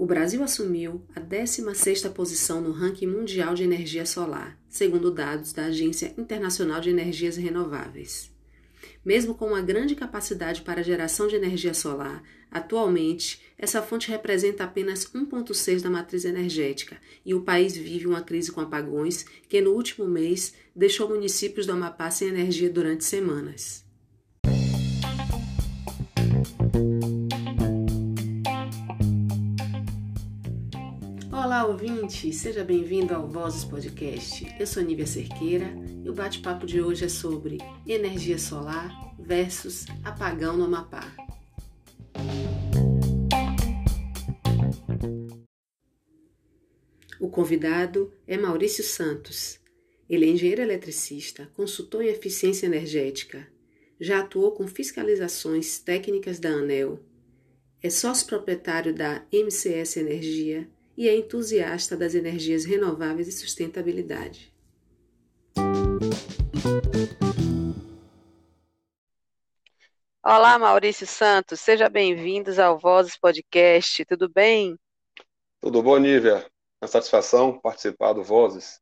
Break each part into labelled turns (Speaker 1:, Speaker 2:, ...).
Speaker 1: O Brasil assumiu a 16ª posição no ranking mundial de energia solar, segundo dados da Agência Internacional de Energias Renováveis. Mesmo com uma grande capacidade para geração de energia solar, atualmente essa fonte representa apenas 1,6% da matriz energética e o país vive uma crise com apagões que, no último mês, deixou municípios do Amapá sem energia durante semanas. Olá, ouvinte! Seja bem-vindo ao Vozes Podcast. Eu sou Nívia Cerqueira e o bate-papo de hoje é sobre energia solar versus apagão no Amapá. O convidado é Maurício Santos. Ele é engenheiro eletricista, consultor em eficiência energética. Já atuou com fiscalizações técnicas da ANEL. É sócio proprietário da MCS Energia e é entusiasta das energias renováveis e sustentabilidade. Olá, Maurício Santos, seja bem-vindos ao Vozes Podcast, tudo bem?
Speaker 2: Tudo bom, Nívia? É uma satisfação participar do Vozes.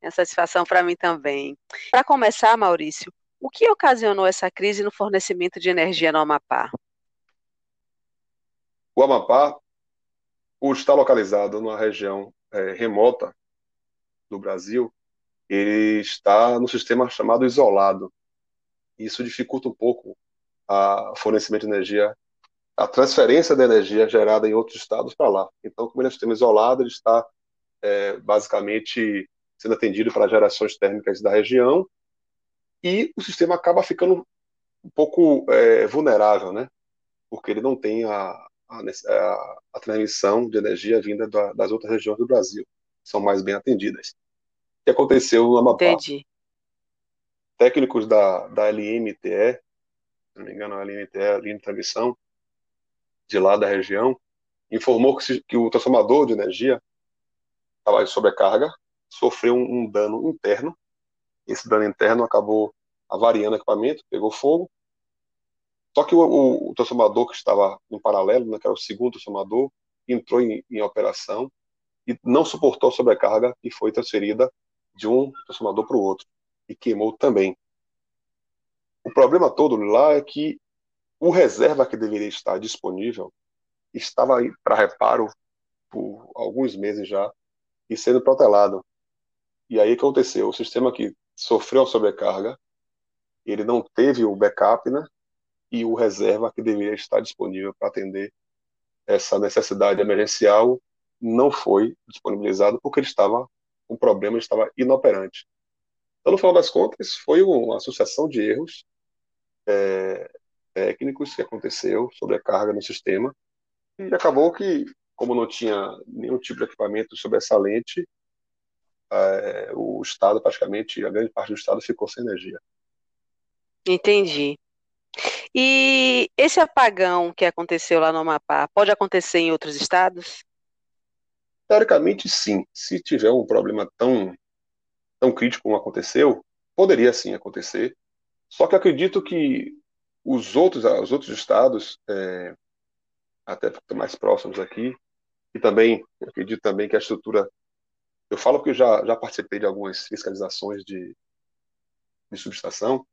Speaker 1: É uma satisfação para mim também. Para começar, Maurício, o que ocasionou essa crise no fornecimento de energia no Amapá?
Speaker 2: O Amapá por estar localizado numa região é, remota do Brasil, ele está no sistema chamado isolado. Isso dificulta um pouco a fornecimento de energia, a transferência de energia gerada em outros estados para lá. Então, como ele é um sistema isolado, ele está é, basicamente sendo atendido para gerações térmicas da região e o sistema acaba ficando um pouco é, vulnerável, né? Porque ele não tem a, a, a transmissão de energia vinda da, das outras regiões do Brasil, são mais bem atendidas. O que aconteceu no Amapá?
Speaker 1: Entendi.
Speaker 2: Técnicos da, da LMTE, se não me engano, a LMTE, a linha de transmissão de lá da região, informou que, se, que o transformador de energia estava em sobrecarga, sofreu um, um dano interno. Esse dano interno acabou avariando o equipamento, pegou fogo, só que o, o, o transformador que estava em paralelo, né, que era o segundo transformador, entrou em, em operação e não suportou a sobrecarga e foi transferida de um transformador para o outro e queimou também. O problema todo lá é que o reserva que deveria estar disponível estava para reparo por alguns meses já e sendo protelado. E aí que aconteceu? O sistema que sofreu a sobrecarga, ele não teve o backup, né? E o reserva que deveria estar disponível para atender essa necessidade emergencial não foi disponibilizado porque ele estava com problema, ele estava inoperante. Então, no final das contas, foi uma sucessão de erros é, técnicos que aconteceu sobre a carga no sistema e acabou que, como não tinha nenhum tipo de equipamento sobressalente, é, o Estado, praticamente, a grande parte do Estado ficou sem energia.
Speaker 1: Entendi. E esse apagão que aconteceu lá no Amapá pode acontecer em outros estados?
Speaker 2: Teoricamente, sim. Se tiver um problema tão, tão crítico como aconteceu, poderia sim acontecer. Só que acredito que os outros, os outros estados, é, até mais próximos aqui, e também, acredito também que a estrutura. Eu falo porque já, já participei de algumas fiscalizações de, de subestação,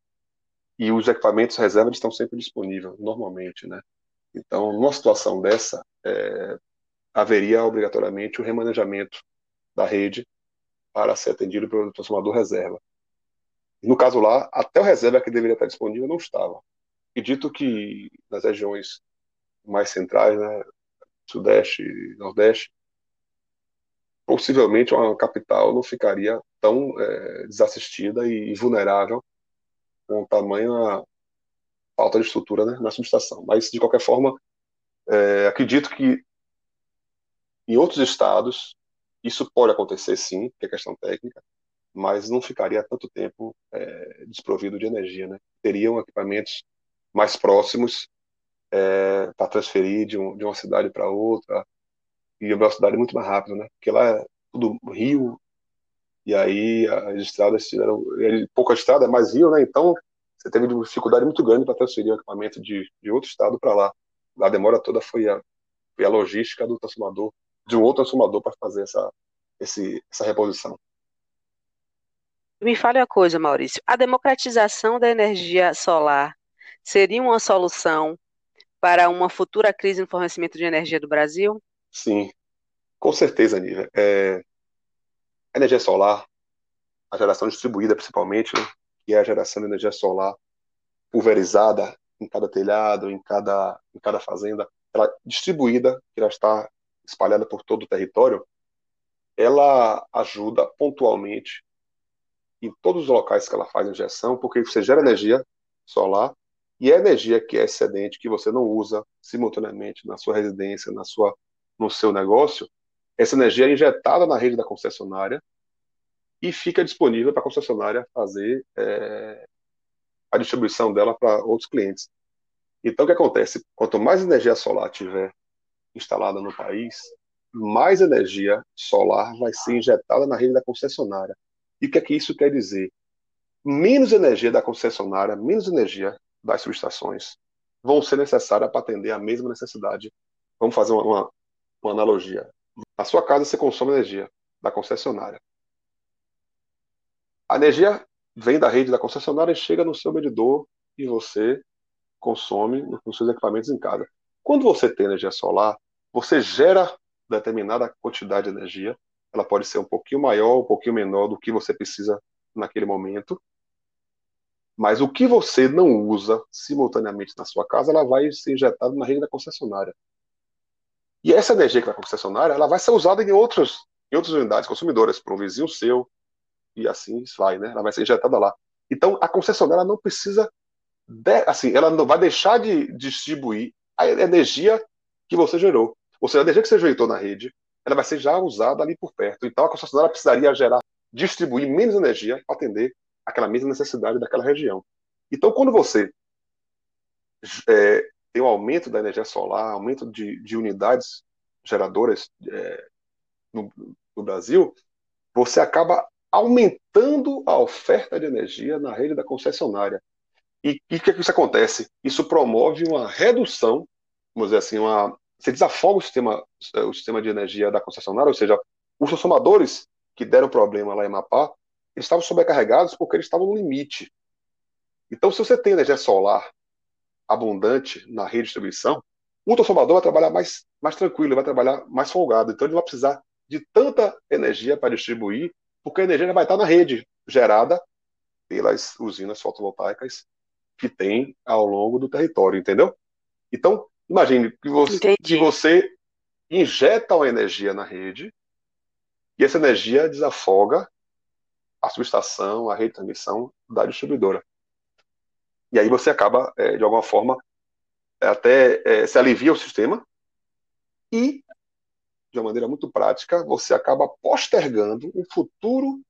Speaker 2: e os equipamentos reserva estão sempre disponíveis, normalmente, né? Então, numa situação dessa, é, haveria obrigatoriamente o remanejamento da rede para ser atendido pelo transformador reserva. No caso lá, até o reserva que deveria estar disponível não estava. Acredito que nas regiões mais centrais, né, sudeste e nordeste, possivelmente uma capital não ficaria tão é, desassistida e vulnerável com tamanha falta de estrutura né, na subestação. Mas, de qualquer forma, é, acredito que em outros estados isso pode acontecer sim, que é questão técnica, mas não ficaria tanto tempo é, desprovido de energia. Né? Teriam equipamentos mais próximos é, para transferir de, um, de, uma cidade para outra e a velocidade muito mais rápida, né? porque lá é tudo rio, e aí as estradas tiveram. Pouca estrada, mais rio, né? Então você teve dificuldade muito grande para transferir o equipamento de, de outro estado para lá. A demora toda foi e a logística do transformador, de um outro transformador para fazer essa, esse, essa reposição.
Speaker 1: Me fale uma coisa, Maurício. A democratização da energia solar seria uma solução para uma futura crise no fornecimento de energia do Brasil?
Speaker 2: Sim, com certeza, Nívia. É, a energia solar, a geração distribuída principalmente, né, que é a geração de energia solar pulverizada em cada telhado, em cada, em cada fazenda, ela distribuída, que ela está espalhada por todo o território, ela ajuda pontualmente em todos os locais que ela faz injeção, porque você gera energia solar e a energia que é excedente, que você não usa simultaneamente na sua residência, na sua, no seu negócio, essa energia é injetada na rede da concessionária e fica disponível para a concessionária fazer é, a distribuição dela para outros clientes. Então, o que acontece? Quanto mais energia solar tiver instalada no país, mais energia solar vai ser injetada na rede da concessionária. E o que é que isso quer dizer? Menos energia da concessionária, menos energia das subestações vão ser necessárias para atender a mesma necessidade. Vamos fazer uma, uma, uma analogia. Na sua casa você consome energia da concessionária. A energia vem da rede da concessionária e chega no seu medidor e você consome nos seus equipamentos em casa. Quando você tem energia solar, você gera determinada quantidade de energia. Ela pode ser um pouquinho maior, um pouquinho menor do que você precisa naquele momento. Mas o que você não usa simultaneamente na sua casa, ela vai ser injetada na rede da concessionária. E essa energia que vai para a concessionária, ela vai ser usada em, outros, em outras unidades consumidoras, para um vizinho seu, e assim vai, né? Ela vai ser injetada lá. Então, a concessionária não precisa, de, assim, ela não vai deixar de distribuir a energia que você gerou. Ou seja, a energia que você injetou na rede, ela vai ser já usada ali por perto. Então, a concessionária precisaria gerar, distribuir menos energia para atender aquela mesma necessidade daquela região. Então, quando você é, tem um aumento da energia solar, aumento de, de unidades geradoras é, no, no, Brasil, você acaba aumentando a oferta de energia na rede da concessionária. E o que, é que isso acontece? Isso promove uma redução, vamos dizer assim, uma, você desafoga o sistema, o sistema de energia da concessionária, ou seja, os transformadores que deram problema lá em Mapá, estavam sobrecarregados porque eles estavam no limite. Então, se você tem energia solar abundante na rede de distribuição, o transformador vai trabalhar mais, mais tranquilo, vai trabalhar mais folgado. Então, ele não vai precisar de tanta energia para distribuir, porque a energia já vai estar na rede, gerada pelas usinas fotovoltaicas que tem ao longo do território, entendeu? Então, imagine que você, que você injeta uma energia na rede e essa energia desafoga a subestação, a rede de transmissão da distribuidora. E aí você acaba, é, de alguma forma, até é, se alivia o sistema e, de uma maneira muito prática, você acaba postergando um futuro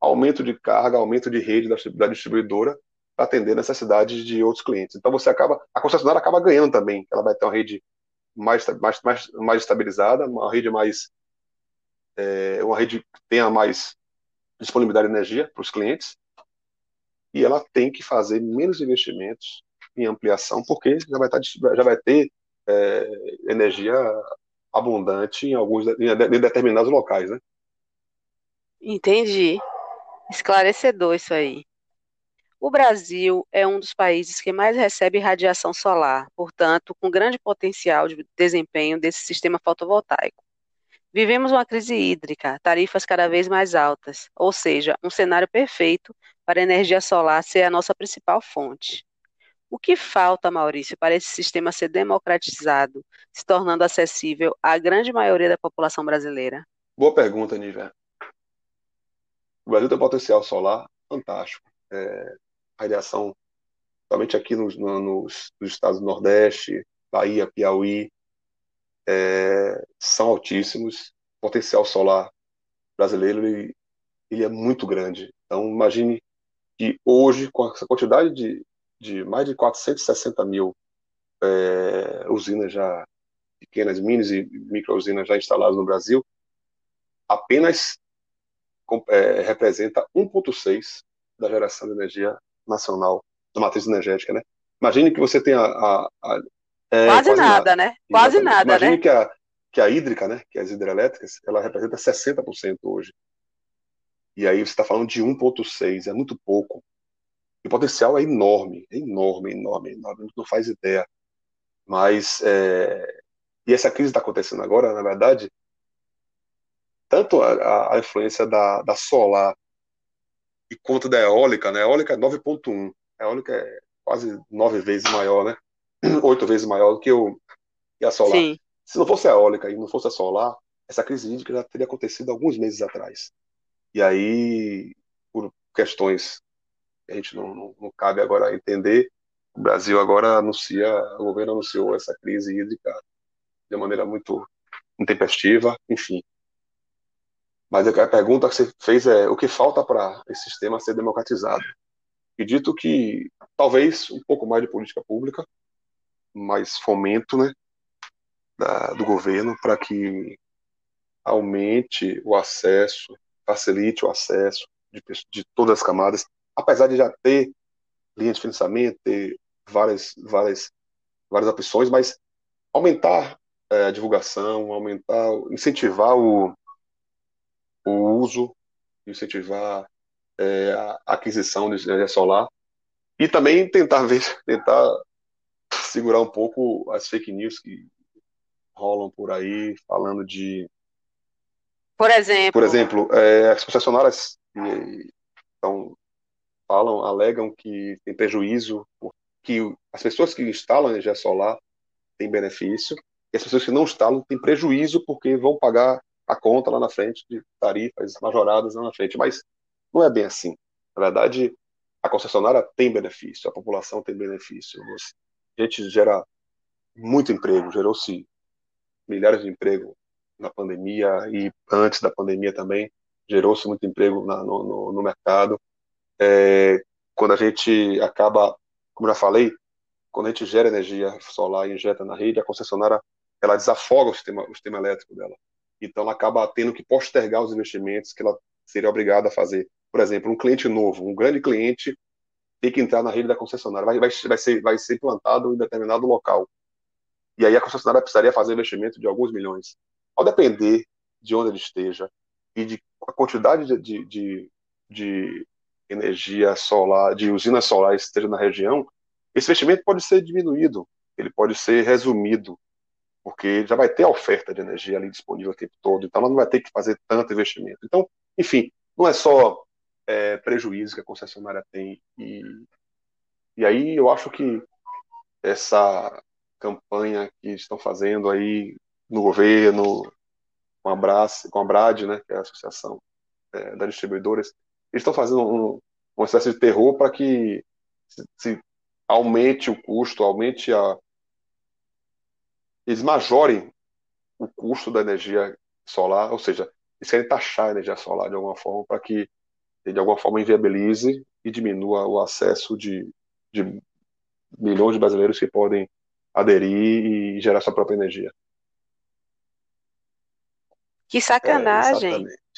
Speaker 2: aumento de carga, aumento de rede da, da distribuidora para atender necessidades de outros clientes. Então você acaba, a concessionária acaba ganhando também, ela vai ter uma rede mais, mais, mais, mais estabilizada, uma rede mais, é, uma rede que tenha mais disponibilidade de energia para os clientes, e ela tem que fazer menos investimentos em ampliação, porque já vai, tá já vai ter é, energia abundante em alguns em determinados locais, né?
Speaker 1: Entendi. Esclarecedor isso aí. O Brasil é um dos países que mais recebe radiação solar, portanto, com grande potencial de desempenho desse sistema fotovoltaico. Vivemos uma crise hídrica, tarifas cada vez mais altas, ou seja, um cenário perfeito para a energia solar ser a nossa principal fonte. O que falta, Maurício, para esse sistema ser democratizado, se tornando acessível à grande maioria da população brasileira?
Speaker 2: Boa pergunta, Nívia. O Brasil tem um potencial solar fantástico. É, radiação, somente aqui nos, nos, nos estados do Nordeste, Bahia, Piauí, é, são altíssimos. O potencial solar brasileiro ele, ele, é muito grande. Então, imagine que hoje, com essa quantidade de, de mais de 460 mil é, usinas já, pequenas, minis e micro usinas já instaladas no Brasil, apenas é, representa 1,6% da geração de energia nacional, da matriz energética. Né? Imagine que você tem a, a,
Speaker 1: é, quase, quase, nada, nada. né? Quase nada,
Speaker 2: Imagine
Speaker 1: né?
Speaker 2: que a, que a hídrica, né, que as hidrelétricas, ela representa 60% hoje. E aí você está falando de 1,6, é muito pouco. E o potencial é enorme, é enorme, enorme, enorme, não faz ideia. Mas, é... e essa crise está acontecendo agora, na verdade, tanto a, a influência da, da solar e quanto da eólica, né? A eólica é 9.1, a eólica é quase nove vezes maior, né? Oito vezes maior do que, o, que a solar. Sim. Se não fosse a eólica e não fosse a solar, essa crise hídrica já teria acontecido alguns meses atrás. E aí, por questões que a gente não, não, não cabe agora entender, o Brasil agora anuncia, o governo anunciou essa crise hídrica de maneira muito intempestiva, enfim. Mas a pergunta que você fez é o que falta para esse sistema ser democratizado? Acredito que talvez um pouco mais de política pública, mais fomento né, da, do governo para que aumente o acesso, facilite o acesso de, de todas as camadas, apesar de já ter linha de financiamento, ter várias, várias, várias opções, mas aumentar é, a divulgação, aumentar, incentivar o, o uso, incentivar é, a aquisição de energia solar e também tentar ver, tentar segurar um pouco as fake news que rolam por aí falando de
Speaker 1: por exemplo
Speaker 2: por exemplo é, as concessionárias então falam alegam que tem prejuízo que as pessoas que instalam energia solar têm benefício e as pessoas que não instalam têm prejuízo porque vão pagar a conta lá na frente de tarifas majoradas lá na frente. Mas não é bem assim. Na verdade, a concessionária tem benefício, a população tem benefício. A gente gera muito emprego, gerou-se milhares de emprego na pandemia e antes da pandemia também, gerou-se muito emprego na, no, no, no, mercado. É, quando a gente acaba, como já falei, quando a gente gera energia solar e injeta na rede, a concessionária ela desafoga o sistema, o sistema elétrico dela. Então, ela acaba tendo que postergar os investimentos que ela seria obrigada a fazer. Por exemplo, um cliente novo, um grande cliente, tem que entrar na rede da concessionária, vai, vai, vai, ser, vai ser implantado em determinado local. E aí a concessionária precisaria fazer investimento de alguns milhões. Ao depender de onde ele esteja e de a quantidade de, de, de, de energia solar, de usinas solares que esteja na região, esse investimento pode ser diminuído, ele pode ser resumido porque já vai ter a oferta de energia ali disponível o tempo todo, então ela não vai ter que fazer tanto investimento. Então, enfim, não é só é, prejuízo que a concessionária tem. E, e aí eu acho que essa campanha que estão fazendo aí no governo, com a, Bras, com a BRAD, né, que é a Associação é, das Distribuidoras, eles estão fazendo um, uma espécie de terror para que se, se aumente o custo, aumente a, eles majorem o custo da energia solar, ou seja, eles querem taxar a energia solar de alguma forma para que de alguma forma inviabilize e diminua o acesso de, de milhões de brasileiros que podem aderir e gerar sua própria energia.
Speaker 1: Que sacanagem! É,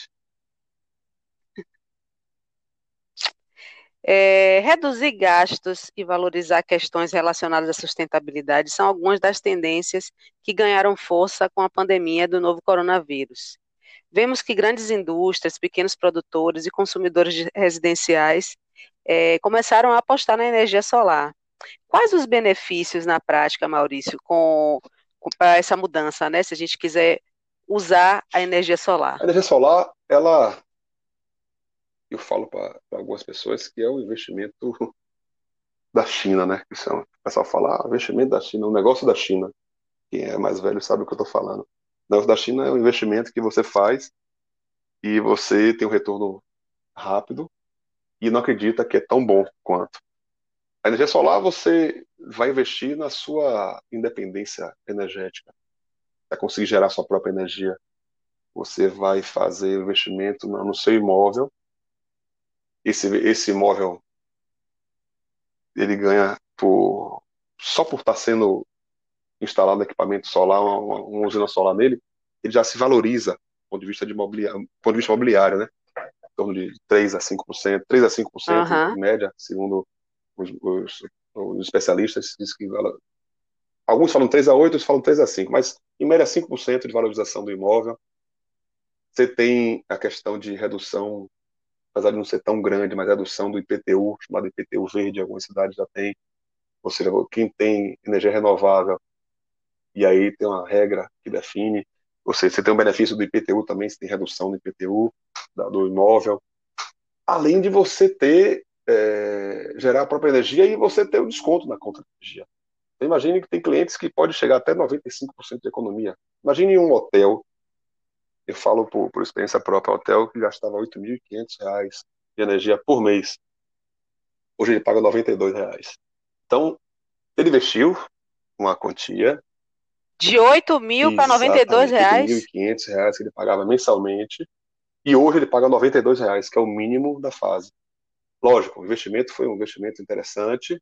Speaker 1: É, reduzir gastos e valorizar questões relacionadas à sustentabilidade são algumas das tendências que ganharam força com a pandemia do novo coronavírus. Vemos que grandes indústrias, pequenos produtores e consumidores residenciais é, começaram a apostar na energia solar. Quais os benefícios na prática, Maurício, com, com essa mudança, né? Se a gente quiser usar a energia solar.
Speaker 2: A energia solar, ela eu falo para algumas pessoas que é o investimento da China, né? Que são, o pessoal fala, ah, investimento da China, o negócio da China. Quem é mais velho sabe o que eu estou falando. O negócio da China é um investimento que você faz e você tem um retorno rápido e não acredita que é tão bom quanto. A energia solar você vai investir na sua independência energética, vai conseguir gerar sua própria energia. Você vai fazer investimento no seu imóvel esse, esse imóvel ele ganha por só por estar sendo instalado equipamento solar, uma, uma usina solar nele, ele já se valoriza do ponto de vista, de imobiliário, ponto de vista imobiliário, né? Em torno de 3 a 5%, 3 a 5% uhum. em média, segundo os, os, os especialistas, diz que alguns falam 3 a 8, outros falam 3 a 5, mas em média 5% de valorização do imóvel. Você tem a questão de redução, apesar de não ser tão grande, mas redução do IPTU, chamado IPTU verde, algumas cidades já tem. Ou seja, quem tem energia renovável, e aí tem uma regra que define, ou seja, você tem um benefício do IPTU também, você tem redução do IPTU, do imóvel, além de você ter, é, gerar a própria energia e você ter o desconto na conta de energia. Então, imagine que tem clientes que pode chegar até 95% de economia. Imagine um hotel, eu falo por, por experiência própria, hotel que gastava R$ 8.500 de energia por mês. Hoje ele paga 92 reais. Então, ele investiu uma quantia.
Speaker 1: De 8 mil para 92 reais?
Speaker 2: 8.500 reais que ele pagava mensalmente. E hoje ele paga 92 reais, que é o mínimo da fase. Lógico, o investimento foi um investimento interessante,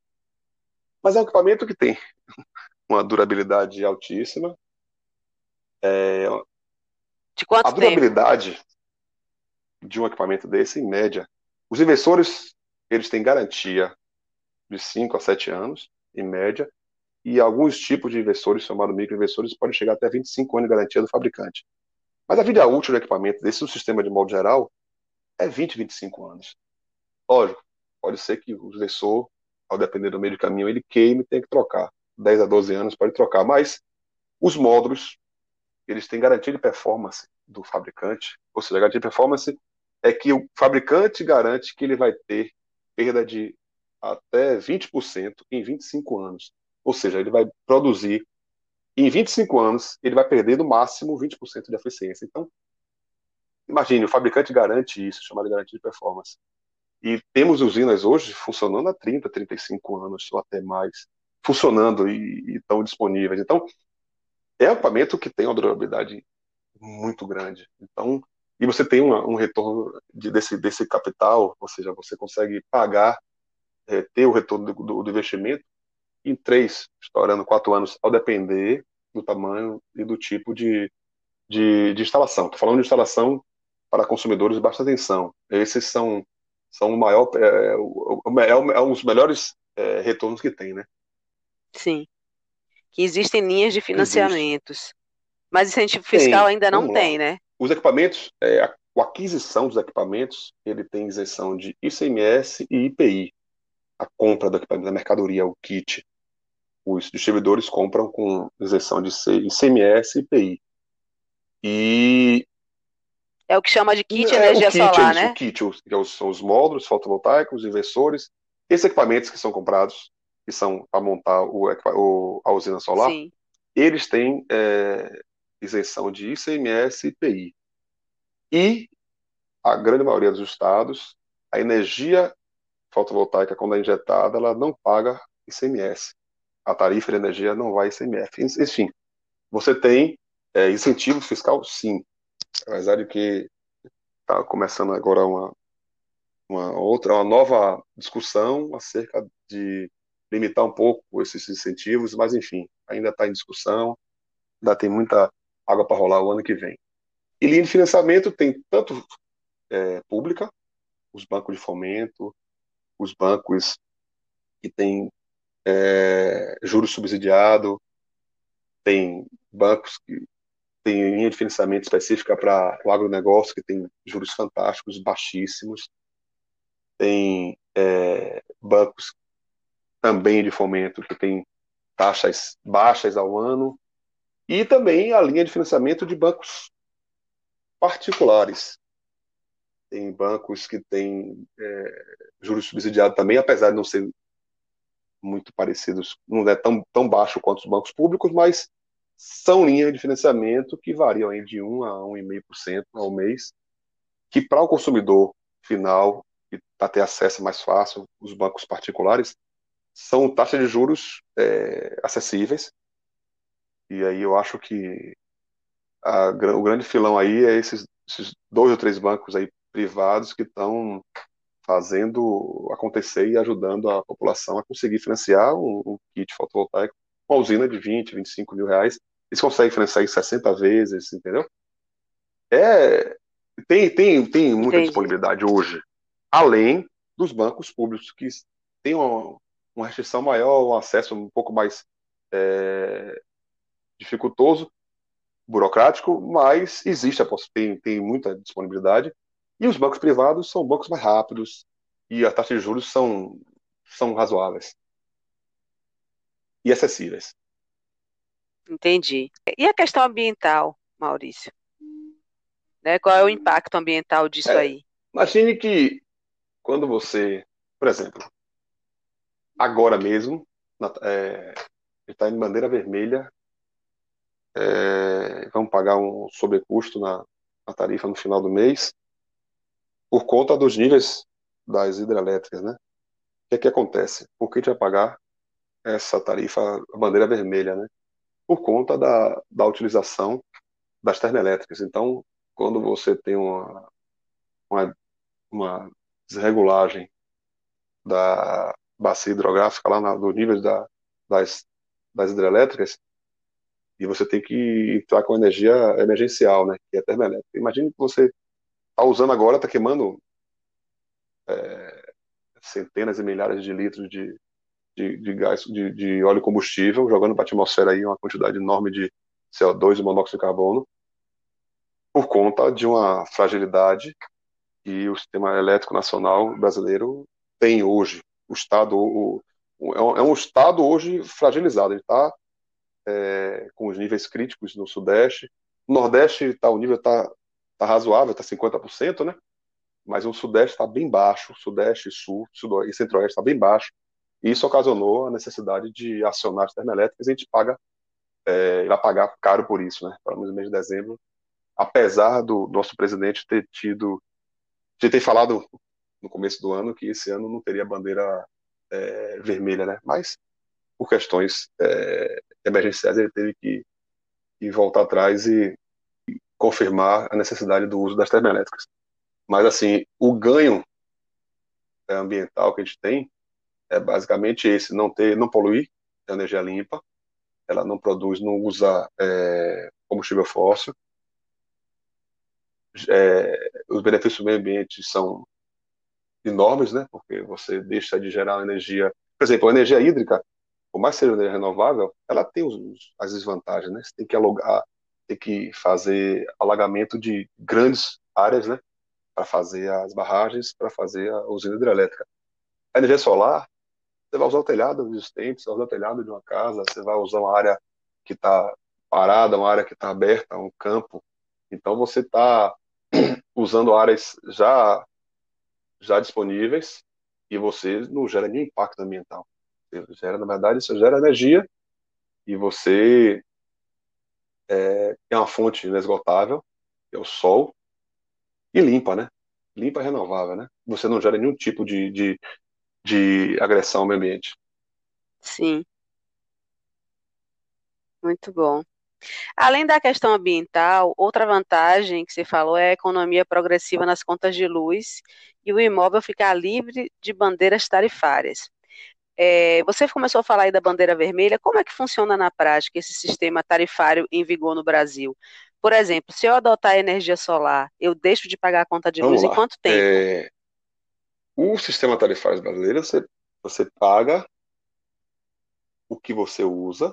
Speaker 2: mas é um equipamento que tem uma durabilidade altíssima. É,
Speaker 1: de quanto
Speaker 2: a durabilidade tempo? de um equipamento desse, em média, os inversores eles têm garantia de 5 a 7 anos, em média, e alguns tipos de inversores, chamados microinversores, podem chegar até 25 anos de garantia do fabricante. Mas a vida útil do equipamento desse no sistema de modo geral é 20, 25 anos. Lógico, pode ser que o inversor ao depender do meio de caminho, ele queime e tem que trocar. 10 a 12 anos pode trocar, mas os módulos, eles têm garantia de performance do fabricante, ou seja, a garantia de performance é que o fabricante garante que ele vai ter perda de até 20% em 25 anos. Ou seja, ele vai produzir em 25 anos, ele vai perder no máximo 20% de eficiência. Então, imagine, o fabricante garante isso, chamado de garantia de performance. E temos usinas hoje funcionando há 30, 35 anos, ou até mais, funcionando e, estão disponíveis. Então, é um equipamento que tem uma durabilidade muito grande. Então, e você tem uma, um retorno de, desse, desse capital, ou seja, você consegue pagar, é, ter o retorno do, do, do, investimento em três, estourando quatro anos, ao depender do tamanho e do tipo de, de, de instalação. Estou falando de instalação para consumidores, basta atenção. Esses são são o maior, é, é, é um dos melhores é, retornos que tem, né?
Speaker 1: Sim. Que existem linhas de financiamentos. Existe. Mas incentivo fiscal tem, ainda não tem, né?
Speaker 2: Os equipamentos, é, a, a aquisição dos equipamentos, ele tem isenção de ICMS e IPI. A compra do equipamento, da mercadoria, o kit. Os distribuidores compram com isenção de ICMS e IPI. E
Speaker 1: é o que chama de kit é, energia kit, solar, é né?
Speaker 2: O kit, os, que são os módulos fotovoltaicos, os inversores, esses equipamentos que são comprados, que são para montar o, o, a usina solar, Sim. eles têm é, isenção de ICMS e IPI. E a grande maioria dos estados, a energia fotovoltaica, quando é injetada, ela não paga ICMS. A tarifa de energia não vai ICMS. Enfim, você tem é, incentivo fiscal, sim, apesar de que está começando agora uma, uma outra, uma nova discussão acerca de limitar um pouco esses incentivos, mas enfim, ainda está em discussão, ainda tem muita água para rolar o ano que vem. E linha de financiamento tem tanto é, pública, os bancos de fomento, os bancos que têm é, juros subsidiado, tem bancos que tem linha de financiamento específica para o agronegócio, que tem juros fantásticos, baixíssimos. Tem é, bancos também de fomento que tem taxas baixas ao ano. E também a linha de financiamento de bancos particulares. Tem bancos que têm é, juros subsidiados também, apesar de não ser muito parecidos, não é tão, tão baixo quanto os bancos públicos, mas são linhas de financiamento que variam aí de 1 a 1,5% ao mês, que para o consumidor final, e para ter acesso mais fácil, os bancos particulares, são taxas de juros é, acessíveis. E aí eu acho que a, o grande filão aí é esses, esses dois ou três bancos aí privados que estão fazendo acontecer e ajudando a população a conseguir financiar um, um kit fotovoltaico, uma usina de 20, 25 mil reais, eles conseguem financiar em 60 vezes, entendeu? É, tem, tem, tem muita Entendi. disponibilidade hoje, além dos bancos públicos que têm uma, uma restrição maior, um acesso um pouco mais é, dificultoso, burocrático, mas existe, tem, tem muita disponibilidade. E os bancos privados são bancos mais rápidos e a taxa de juros são, são razoáveis e acessíveis.
Speaker 1: Entendi. E a questão ambiental, Maurício? Né? Qual é o impacto ambiental disso é, aí?
Speaker 2: Imagine que quando você, por exemplo, agora mesmo, é, está em bandeira vermelha, é, vamos pagar um sobrecusto na, na tarifa no final do mês, por conta dos níveis das hidrelétricas, né? O que é que acontece? Por que a gente vai pagar essa tarifa, a bandeira vermelha, né? Por conta da, da utilização das termoelétricas. Então, quando você tem uma, uma, uma desregulagem da bacia hidrográfica lá na, do nível da, das, das hidrelétricas, e você tem que entrar com energia emergencial, né, que é termoelétrica. Imagine que você está usando agora, está queimando é, centenas e milhares de litros de, de, de gás, de, de, óleo combustível, jogando para a atmosfera aí uma quantidade enorme de CO2 e monóxido de carbono, por conta de uma fragilidade que o sistema elétrico nacional brasileiro tem hoje. O Estado o, é um é Estado hoje fragilizado, ele está é, com os níveis críticos no Sudeste. No Nordeste tá, o nível está tá razoável, está 50%, né? mas o Sudeste está bem baixo, Sudeste, Sul, Sudoeste e Centro-Oeste está bem baixo, e isso ocasionou a necessidade de acionar as termoelétricas e a gente paga, é, vai pagar caro por isso, né? Menos no mês de dezembro, apesar do nosso presidente ter tido, de ter falado no começo do ano que esse ano não teria bandeira é, vermelha, né? Mas por questões é, emergenciais ele teve que, que voltar atrás e, e confirmar a necessidade do uso das termoelétricas. Mas, assim, o ganho é, ambiental que a gente tem é basicamente esse: não ter, não poluir, energia limpa, ela não produz, não usa é, combustível fóssil. É, os benefícios do meio ambiente são enormes, né? Porque você deixa de gerar energia, por exemplo, a energia hídrica, por mais que seja energia renovável, ela tem os, as desvantagens, né? Você tem que alugar, tem que fazer alagamento de grandes áreas, né? para fazer as barragens, para fazer a usina hidrelétrica. A energia solar, você vai usar o telhado existente, você vai usar o telhado de uma casa, você vai usar uma área que está parada, uma área que está aberta, um campo. Então você está usando áreas já já disponíveis e você não gera nenhum impacto ambiental. Você gera, na verdade, você gera energia e você é, é uma fonte inesgotável, que é o sol, e limpa, né? Limpa renovável, né? Você não gera nenhum tipo de, de, de agressão ao meio ambiente.
Speaker 1: Sim. Muito bom. Além da questão ambiental, outra vantagem que você falou é a economia progressiva nas contas de luz e o imóvel ficar livre de bandeiras tarifárias. É, você começou a falar aí da bandeira vermelha, como é que funciona na prática esse sistema tarifário em vigor no Brasil? Por exemplo, se eu adotar a energia solar, eu deixo de pagar a conta de Vamos luz lá. em quanto tempo? É...
Speaker 2: O sistema tarifário brasileiro, você, você paga o que você usa,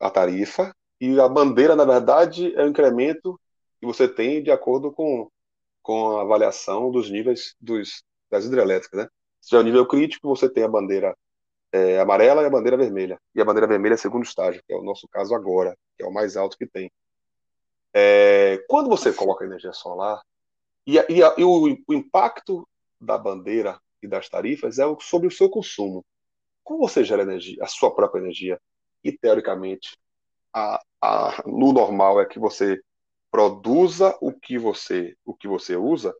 Speaker 2: a tarifa, e a bandeira, na verdade, é o incremento que você tem de acordo com, com a avaliação dos níveis dos, das hidrelétricas. Né? Se é o nível crítico, você tem a bandeira é, amarela e a bandeira vermelha. E a bandeira vermelha é segundo estágio, que é o nosso caso agora, que é o mais alto que tem. É, quando você coloca energia solar, e, e, e o, o, impacto da bandeira e das tarifas é sobre o seu consumo. Como você gera energia, a sua própria energia, e teoricamente, a, a, no normal é que você produza o que você, o que você usa,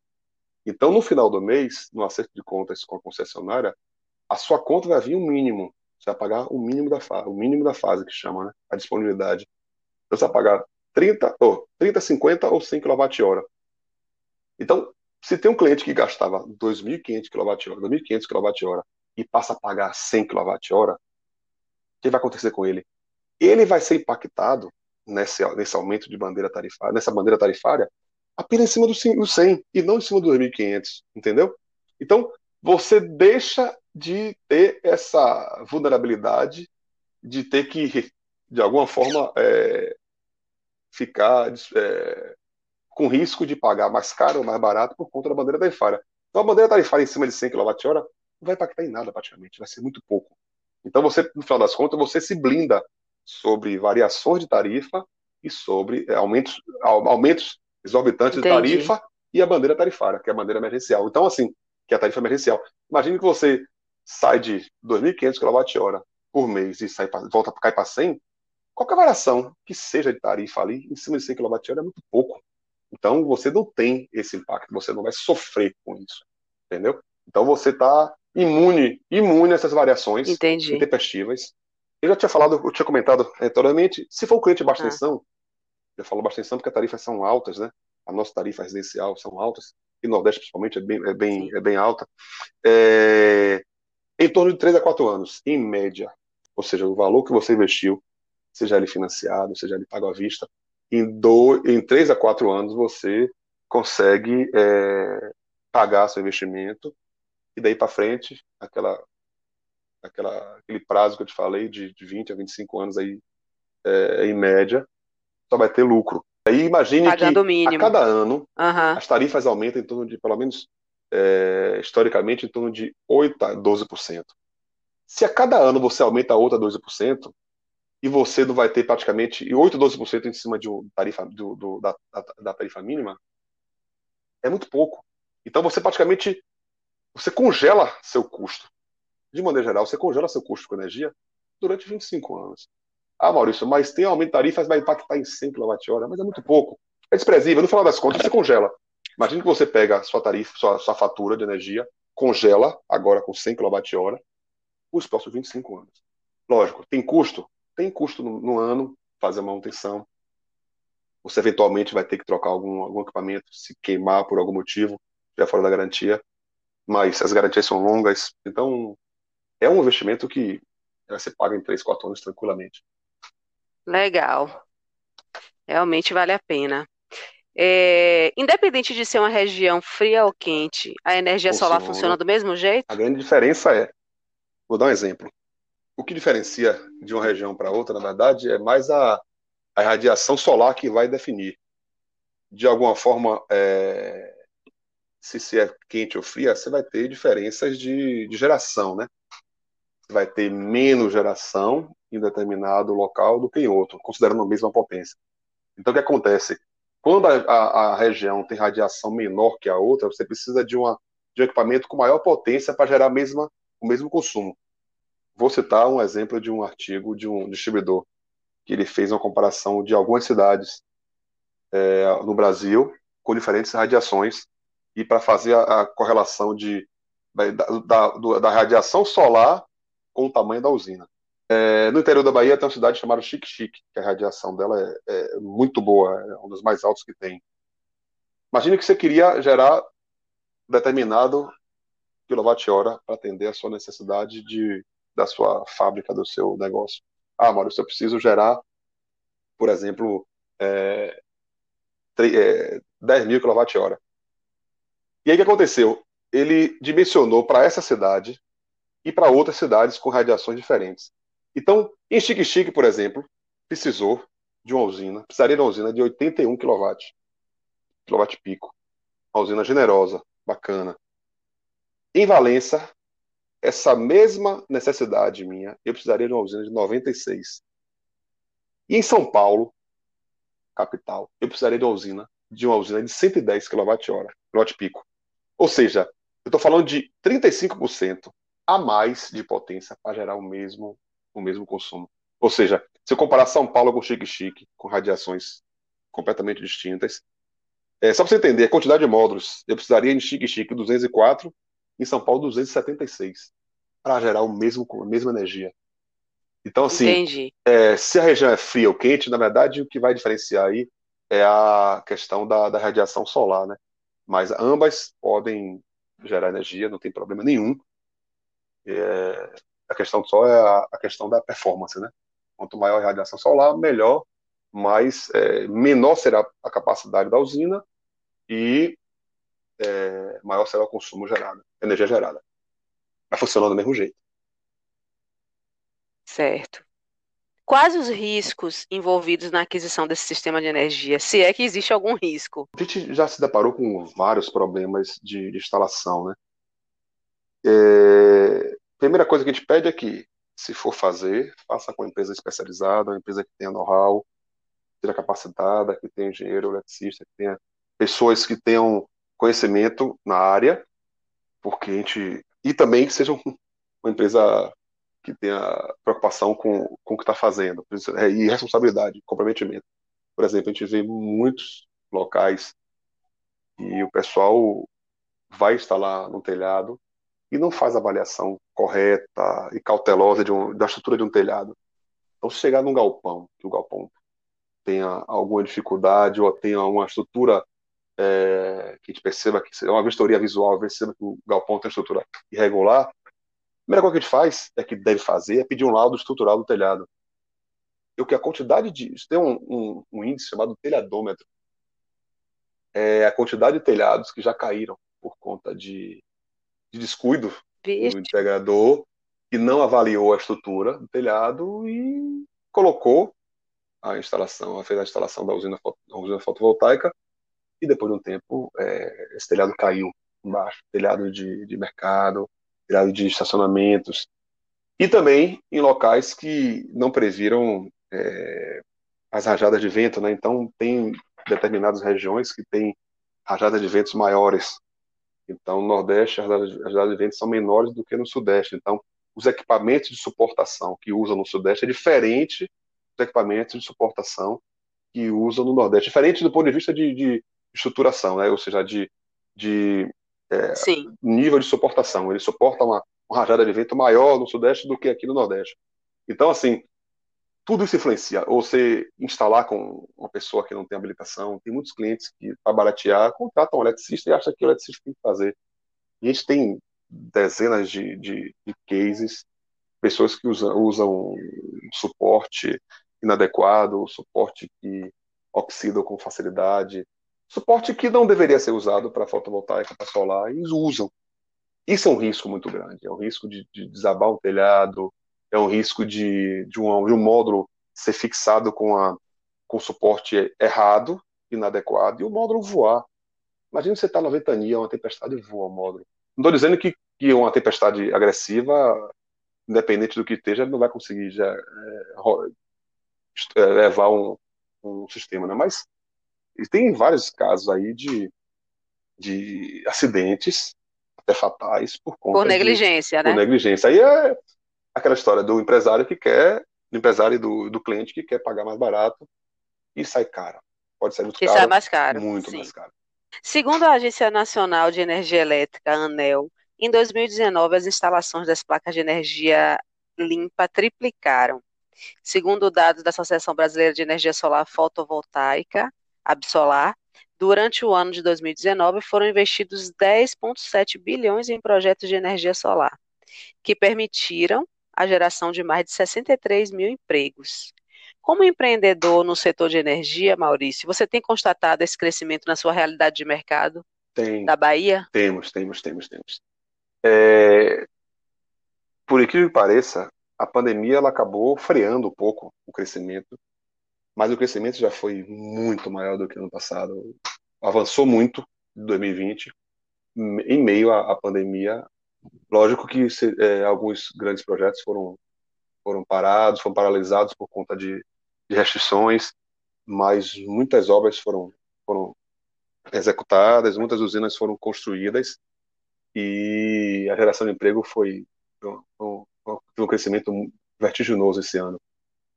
Speaker 2: então no final do mês, no acerto de contas com a concessionária, a sua conta vai vir um mínimo. Você vai pagar o mínimo da fase, o mínimo da fase que chama, né? A disponibilidade. Então, você vai pagar 30, oh, 30 50 ou 100 kWh. Então, se tem um cliente que gastava 2.500 kWh, 2.500 kWh e passa a pagar 100 kWh, o que vai acontecer com ele? Ele vai ser impactado nesse, nesse aumento de bandeira tarifária, nessa bandeira tarifária, apenas em cima do 100 e não em cima dos 2.500, entendeu? Então, você deixa de ter essa vulnerabilidade de ter que, de alguma forma, é, ficar é, com risco de pagar mais caro ou mais barato por conta da bandeira tarifária. Então, a bandeira tarifária em cima de 100 kWh não vai impactar em nada praticamente, vai ser muito pouco. Então, você, no final das contas, você se blinda sobre variações de tarifa e sobre é, aumentos, aumentos exorbitantes Entendi. de tarifa e a bandeira tarifária, que é a bandeira emergencial. Então, assim, que é a tarifa emergencial. Imagine que você sai de 2.500 kWh por mês e sai volta para cair para 100, qualquer variação que seja de tarifa ali, em cima de 100 kWh é muito pouco. Então, você não tem esse impacto, você não vai sofrer com isso, entendeu? Então, você está imune, imune a essas variações
Speaker 1: Entendi.
Speaker 2: intempestivas. Eu já tinha falado, eu tinha comentado anteriormente, se for um cliente de baixa ah. tensão, eu falo baixa tensão porque as tarifas são altas, né? A nossa tarifa residencial são altas, e Nordeste principalmente é bem, é bem, é bem alta. É, em torno de 3 a 4 anos, em média. Ou seja, o valor que você investiu, seja ele financiado, seja ele pago à vista, em, do, em 3 a 4 anos você consegue é, pagar seu investimento e daí para frente, aquela, aquela, aquele prazo que eu te falei de, de 20 a 25 anos aí, é, em média, só vai ter lucro. Aí imagine Pagando que a cada ano uhum. as tarifas aumentam em torno de, pelo menos é, historicamente, em torno de 8 a 12%. Se a cada ano você aumenta 8 a 12%, e você não vai ter praticamente 8 a 12% em cima de um tarifa, do, do da, da, tarifa mínima, é muito pouco. Então você praticamente você congela seu custo. De maneira geral, você congela seu custo com energia durante 25 anos. Ah, Maurício, mas tem aumento de tarifas, vai impactar em 100 kWh, mas é muito pouco. É desprezível. No final das contas, você congela. Imagina que você pega sua tarifa, sua, sua fatura de energia, congela, agora com 100 kWh, os próximos 25 anos. Lógico, tem custo? Tem custo no, no ano, fazer a manutenção. Você eventualmente vai ter que trocar algum, algum equipamento, se queimar por algum motivo, já fora da garantia. Mas as garantias são longas, então é um investimento que você paga em 3, 4 anos tranquilamente.
Speaker 1: Legal. Realmente vale a pena. É, independente de ser uma região fria ou quente, a energia funciona. solar funciona do mesmo jeito?
Speaker 2: A grande diferença é, vou dar um exemplo. O que diferencia de uma região para outra, na verdade, é mais a, a radiação solar que vai definir. De alguma forma, é, se, se é quente ou fria, você vai ter diferenças de, de geração, né? Vai ter menos geração em determinado local do que em outro, considerando a mesma potência. Então, o que acontece? Quando a, a, a, região tem radiação menor que a outra, você precisa de, uma, de um equipamento com maior potência para gerar mesma, o mesmo consumo. Vou citar um exemplo de um artigo de um distribuidor que ele fez uma comparação de algumas cidades é, no Brasil com diferentes radiações e para fazer a, a, correlação de, da, da, da, radiação solar com o tamanho da usina. É, no interior da Bahia tem uma cidade chamada Chique Chique, que a radiação dela é, é muito boa, é um dos mais altos que tem. Imagine que você queria gerar determinado quilowatt-hora para atender a sua necessidade de, da sua fábrica, do seu negócio. Ah, Maurício, eu preciso gerar, por exemplo, é, 3, 10 é, mil quilowatt-hora. E aí o que aconteceu? Ele dimensionou para essa cidade e para outras cidades com radiações diferentes. Então, em Chique-Chique, por exemplo, precisou de uma usina, precisaria de uma usina de 81 kW, kW pico. Uma usina generosa, bacana. Em Valença, essa mesma necessidade minha, eu precisaria de uma usina de 96. E em São Paulo, capital, eu precisaria de uma usina de uma usina de 110 kWh, kW pico. Ou seja, eu estou falando de 35% a mais de potência para gerar o mesmo o mesmo consumo. Ou seja, se eu comparar São Paulo com Chique-Chique, com radiações completamente distintas, é, só para você entender, a quantidade de módulos, eu precisaria em Chique-Chique 204, em São Paulo 276, para gerar o mesmo, a mesma energia. Então, assim, é, se a região é fria ou quente, na verdade, o que vai diferenciar aí é a questão da, da radiação solar, né? Mas ambas podem gerar energia, não tem problema nenhum. É, a questão só é a, a, questão da performance, né? Quanto maior a radiação solar, melhor, mais é, menor será a capacidade da usina e é, maior será o consumo gerado, energia gerada. Vai funcionar do mesmo jeito.
Speaker 1: Certo. quais os riscos envolvidos na aquisição desse sistema de energia, se é que existe algum risco?
Speaker 2: A gente já se deparou com vários problemas de, de instalação, né? É, primeira coisa que a gente pede é que, se for fazer, faça com uma empresa especializada, uma empresa que tenha know-how, seja capacitada, que tenha engenheiro, eletricista, que tenha pessoas que tenham conhecimento na área, porque a gente e também que seja uma empresa que tenha preocupação com, com o que está fazendo é, e responsabilidade, comprometimento. Por exemplo, a gente vê muitos locais e o pessoal vai instalar no telhado e não faz a avaliação correta e cautelosa um, da estrutura de um telhado. Então, se chegar num galpão, que o galpão tenha alguma dificuldade ou tenha uma estrutura é, que a gente perceba que é uma vistoria visual, perceba que o galpão tem estrutura irregular, a primeira coisa que a gente faz, é que deve fazer, é pedir um laudo estrutural do telhado. O que a quantidade de. Isso tem um, um, um, índice chamado telhadômetro. É a quantidade de telhados que já caíram por conta de, de descuido Vixe. do integrador, que não avaliou a estrutura do telhado e colocou a instalação, fez a instalação da usina, da usina fotovoltaica e depois de um tempo é, esse telhado caiu embaixo, telhado de, de mercado, telhado de estacionamentos e também em locais que não previram é, as rajadas de vento, né? Então tem determinadas regiões que têm rajadas de ventos maiores. Então no Nordeste as rajadas de ventos são menores do que no Sudeste. Então os equipamentos de suportação que usam no Sudeste é diferente dos equipamentos de suportação que usam no Nordeste, diferente do ponto de vista de, de estruturação, né? ou seja, de, de é, nível de suportação. Ele suporta uma, uma rajada de vento maior no Sudeste do que aqui no Nordeste. Então, assim, tudo isso influencia. Ou você instalar com uma pessoa que não tem habilitação, tem muitos clientes que, para baratear, contratam um eletricista e acham que o eletricista tem que fazer. E a gente tem dezenas de, de, de cases, pessoas que usam, usam suporte inadequado, suporte que oxida com facilidade, Suporte que não deveria ser usado para fotovoltaica, para solar, eles usam. Isso é um risco muito grande. É um risco de, de desabar um telhado, é um risco de, de, um, de um módulo ser fixado com, a, com suporte errado, inadequado, e o módulo voar. Imagina você está na ventania, uma tempestade voa o módulo. Não estou dizendo que, que uma tempestade agressiva, independente do que esteja, não vai conseguir já, é, é, levar um, um sistema, né? mas e tem vários casos aí de, de acidentes, até fatais, por conta
Speaker 1: Por negligência,
Speaker 2: de,
Speaker 1: né?
Speaker 2: Por negligência. Aí é aquela história do empresário que quer, do empresário e do, do cliente que quer pagar mais barato e sai caro. Pode sair muito
Speaker 1: que
Speaker 2: caro.
Speaker 1: sai mais caro.
Speaker 2: Muito sim. mais caro.
Speaker 1: Segundo a Agência Nacional de Energia Elétrica, ANEL, em 2019 as instalações das placas de energia limpa triplicaram. Segundo dados da Associação Brasileira de Energia Solar Fotovoltaica, Absolar, durante o ano de 2019 foram investidos 10,7 bilhões em projetos de energia solar, que permitiram a geração de mais de 63 mil empregos. Como empreendedor no setor de energia, Maurício, você tem constatado esse crescimento na sua realidade de mercado
Speaker 2: tem,
Speaker 1: da Bahia?
Speaker 2: Temos, temos, temos, temos. É, por incrível que pareça, a pandemia ela acabou freando um pouco o crescimento mas o crescimento já foi muito maior do que no passado. Avançou muito em 2020, em meio à, à pandemia. Lógico que se, é, alguns grandes projetos foram, foram parados, foram paralisados por conta de, de restrições, mas muitas obras foram, foram executadas, muitas usinas foram construídas e a geração de emprego foi, foi, foi um crescimento vertiginoso esse ano.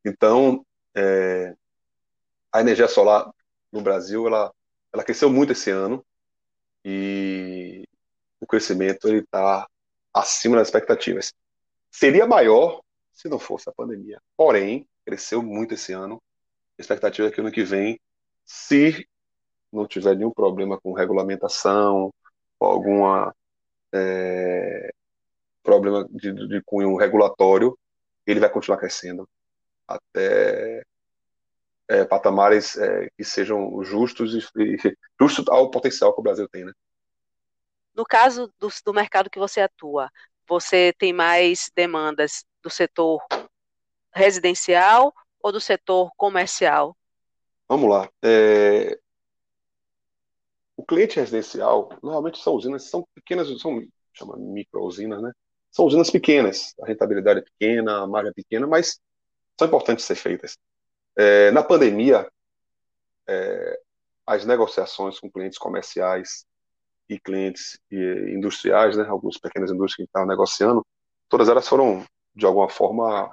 Speaker 2: Então, é, a energia solar no Brasil ela, ela cresceu muito esse ano e o crescimento ele está acima das expectativas. Seria maior se não fosse a pandemia. Porém, cresceu muito esse ano. A expectativa é que ano que vem, se não tiver nenhum problema com regulamentação, ou alguma é, problema de, de cunho regulatório, ele vai continuar crescendo até é, patamares é, que sejam justos e, justos ao potencial que o Brasil tem, né?
Speaker 1: No caso do, do mercado que você atua, você tem mais demandas do setor residencial ou do setor comercial?
Speaker 2: Vamos lá. É... O cliente residencial, normalmente são usinas, são pequenas, são chama micro-usinas, né? São usinas pequenas, a rentabilidade é pequena, a margem é pequena, mas são importantes ser feitas. É, na pandemia, é, as negociações com clientes comerciais e clientes industriais, né, algumas pequenas indústrias que estavam negociando, todas elas foram, de alguma forma,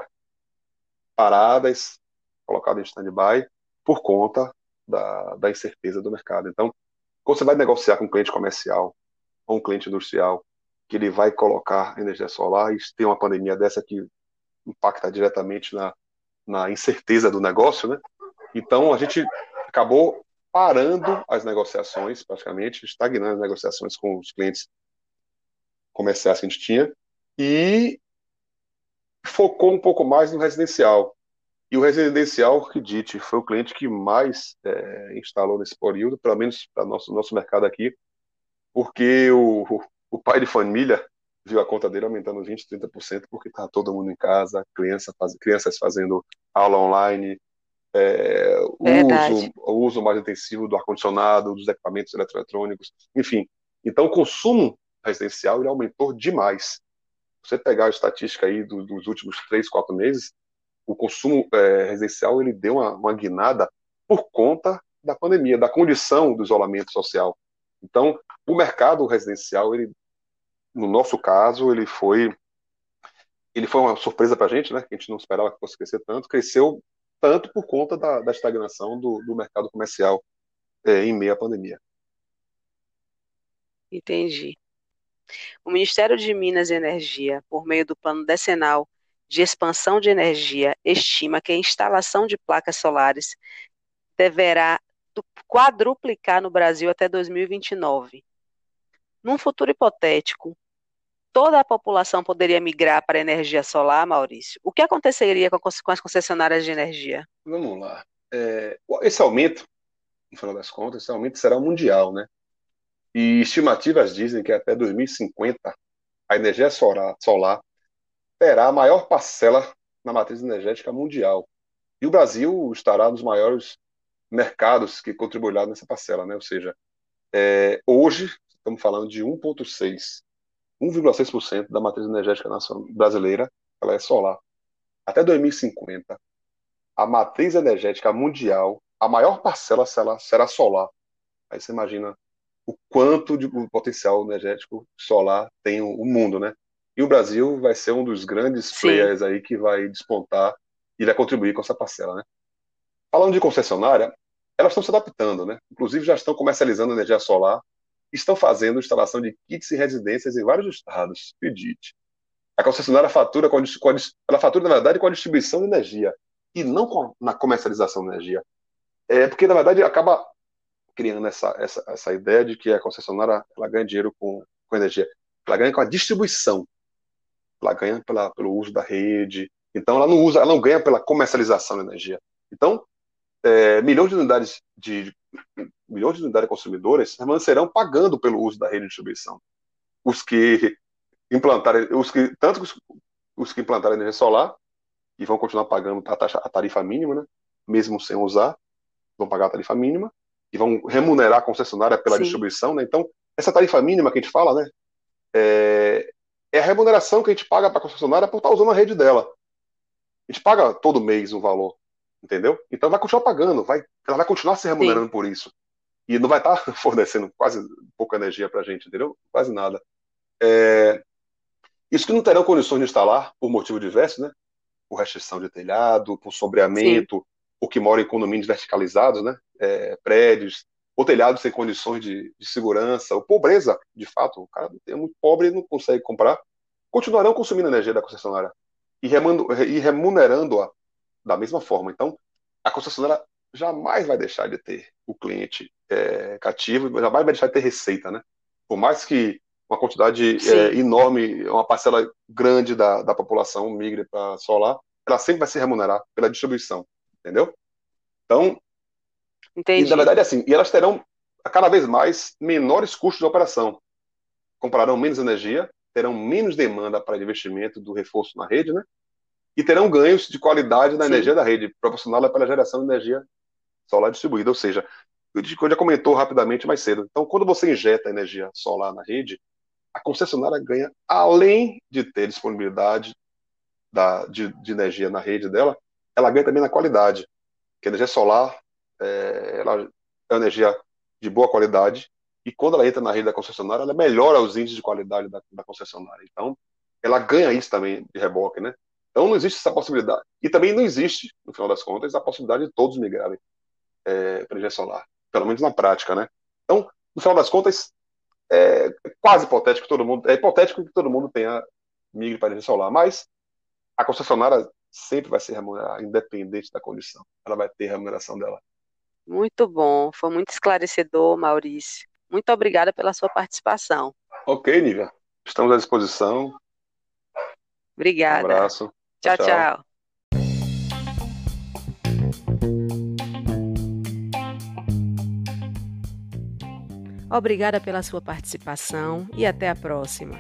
Speaker 2: paradas, colocadas em stand-by, por conta da, da incerteza do mercado. Então, quando você vai negociar com um cliente comercial ou um cliente industrial, que ele vai colocar energia solar e tem uma pandemia dessa que impacta diretamente na, na incerteza do negócio, né? Então, a gente acabou parando as negociações, praticamente, estagnando as negociações com os clientes comerciais que a gente tinha, e focou um pouco mais no residencial. E o residencial, acredite, foi o cliente que mais é, instalou nesse período, pelo menos para nosso, nosso mercado aqui, porque o, o pai de família viu a conta dele aumentando 20%, 30%, porque estava todo mundo em casa, criança faz, crianças fazendo aula online, é, o, uso, o uso mais intensivo do ar-condicionado, dos equipamentos eletrônicos, enfim. Então, o consumo residencial ele aumentou demais. Você pegar a estatística aí do, dos últimos três, quatro meses, o consumo é, residencial ele deu uma, uma guinada por conta da pandemia, da condição do isolamento social. Então, o mercado residencial, ele, no nosso caso, ele foi ele foi uma surpresa para a gente, né? Que a gente não esperava que fosse crescer tanto. Cresceu tanto por conta da, da estagnação do, do, mercado comercial é, em meio à pandemia.
Speaker 1: Entendi. O Ministério de Minas e Energia, por meio do Plano Decenal de Expansão de Energia, estima que a instalação de placas solares deverá quadruplicar no Brasil até 2029. Num futuro hipotético, toda a população poderia migrar para a energia solar, Maurício? O que aconteceria com as concessionárias de energia?
Speaker 2: Vamos lá. É, esse aumento, no final das contas, esse aumento será mundial, né? E estimativas dizem que até 2050 a energia solar, terá a maior parcela na matriz energética mundial. E o Brasil estará nos maiores mercados que contribuirão nessa parcela, né? Ou seja, é, hoje estamos falando de 1,6 1,6% da matriz energética brasileira ela é solar. Até 2050, a matriz energética mundial, a maior parcela será, será solar. Aí você imagina o quanto de potencial energético solar tem o, o mundo, né? E o Brasil vai ser um dos grandes Sim. players aí que vai despontar e vai contribuir com essa parcela, né? Falando de concessionária, elas estão se adaptando, né? Inclusive já estão comercializando energia solar estão fazendo instalação de kits e residências em vários estados. Acredite. A concessionária fatura com a, com ela fatura, na verdade, com a distribuição de energia e não com, na comercialização de energia. É porque, na verdade, acaba criando essa, essa, essa ideia de que a concessionária ela ganha dinheiro com, com energia. Ela ganha com a distribuição. Ela ganha pela, pelo uso da rede. Então, ela não usa, ela não ganha pela comercialização de energia. Então, é, milhões de unidades de, milhões de unidades consumidoras permanecerão pagando pelo uso da rede de distribuição. Os que implantarem, os que, tanto os, os que implantarem energia solar, e vão continuar pagando a, taxa, a tarifa mínima, né, mesmo sem usar, vão pagar a tarifa mínima, e vão remunerar a concessionária pela Sim. distribuição. Né, então, essa tarifa mínima que a gente fala, né, é, é a remuneração que a gente paga para a concessionária por estar usando a rede dela. A gente paga todo mês um valor entendeu? Então vai continuar pagando, vai, ela vai continuar se remunerando Sim. por isso. E não vai estar tá fornecendo quase pouca energia para a gente, entendeu? Quase nada. É, isso que não terão condições de instalar, por motivo diverso, né? Por restrição de telhado, por sombreamento, Sim. ou que moram em condomínios verticalizados, né? É, prédios, ou telhados sem condições de, de, segurança, ou pobreza, de fato. O cara é muito pobre e não consegue comprar. Continuarão consumindo energia da concessionária e remunerando-a da mesma forma. Então, a concessionária jamais vai deixar de ter o cliente é, cativo, jamais vai deixar de ter receita, né? Por mais que uma quantidade é, enorme, uma parcela grande da, da população migre para solar, ela sempre vai se remunerar pela distribuição, entendeu? Então, Entendi. E, na verdade, é assim, e elas terão cada vez mais menores custos de operação, comprarão menos energia, terão menos demanda para investimento do reforço na rede, né? E terão ganhos de qualidade na Sim. energia da rede, proporcionada pela geração de energia solar distribuída. Ou seja, eu já comentou rapidamente mais cedo. Então, quando você injeta energia solar na rede, a concessionária ganha, além de ter disponibilidade da, de, de, energia na rede dela, ela ganha também na qualidade. Porque a energia solar é, ela é uma energia de boa qualidade e quando ela entra na rede da concessionária, ela melhora os índices de qualidade da, da concessionária. Então, ela ganha isso também de reboque, né? Então não existe essa possibilidade. E também não existe, no final das contas, a possibilidade de todos migrarem é, para energia solar, pelo menos na prática, né? Então, no final das contas, é quase hipotético que todo mundo, é hipotético que todo mundo tenha migre para energia solar, mas a concessionária sempre vai ser remunerada, independente da condição. Ela vai ter a remuneração dela.
Speaker 1: Muito bom, foi muito esclarecedor, Maurício. Muito obrigada pela sua participação.
Speaker 2: Ok, Nívia. Estamos à disposição.
Speaker 1: Obrigada.
Speaker 2: Um abraço.
Speaker 1: Tchau. tchau. tchau. Obrigada pela sua participação e até a próxima.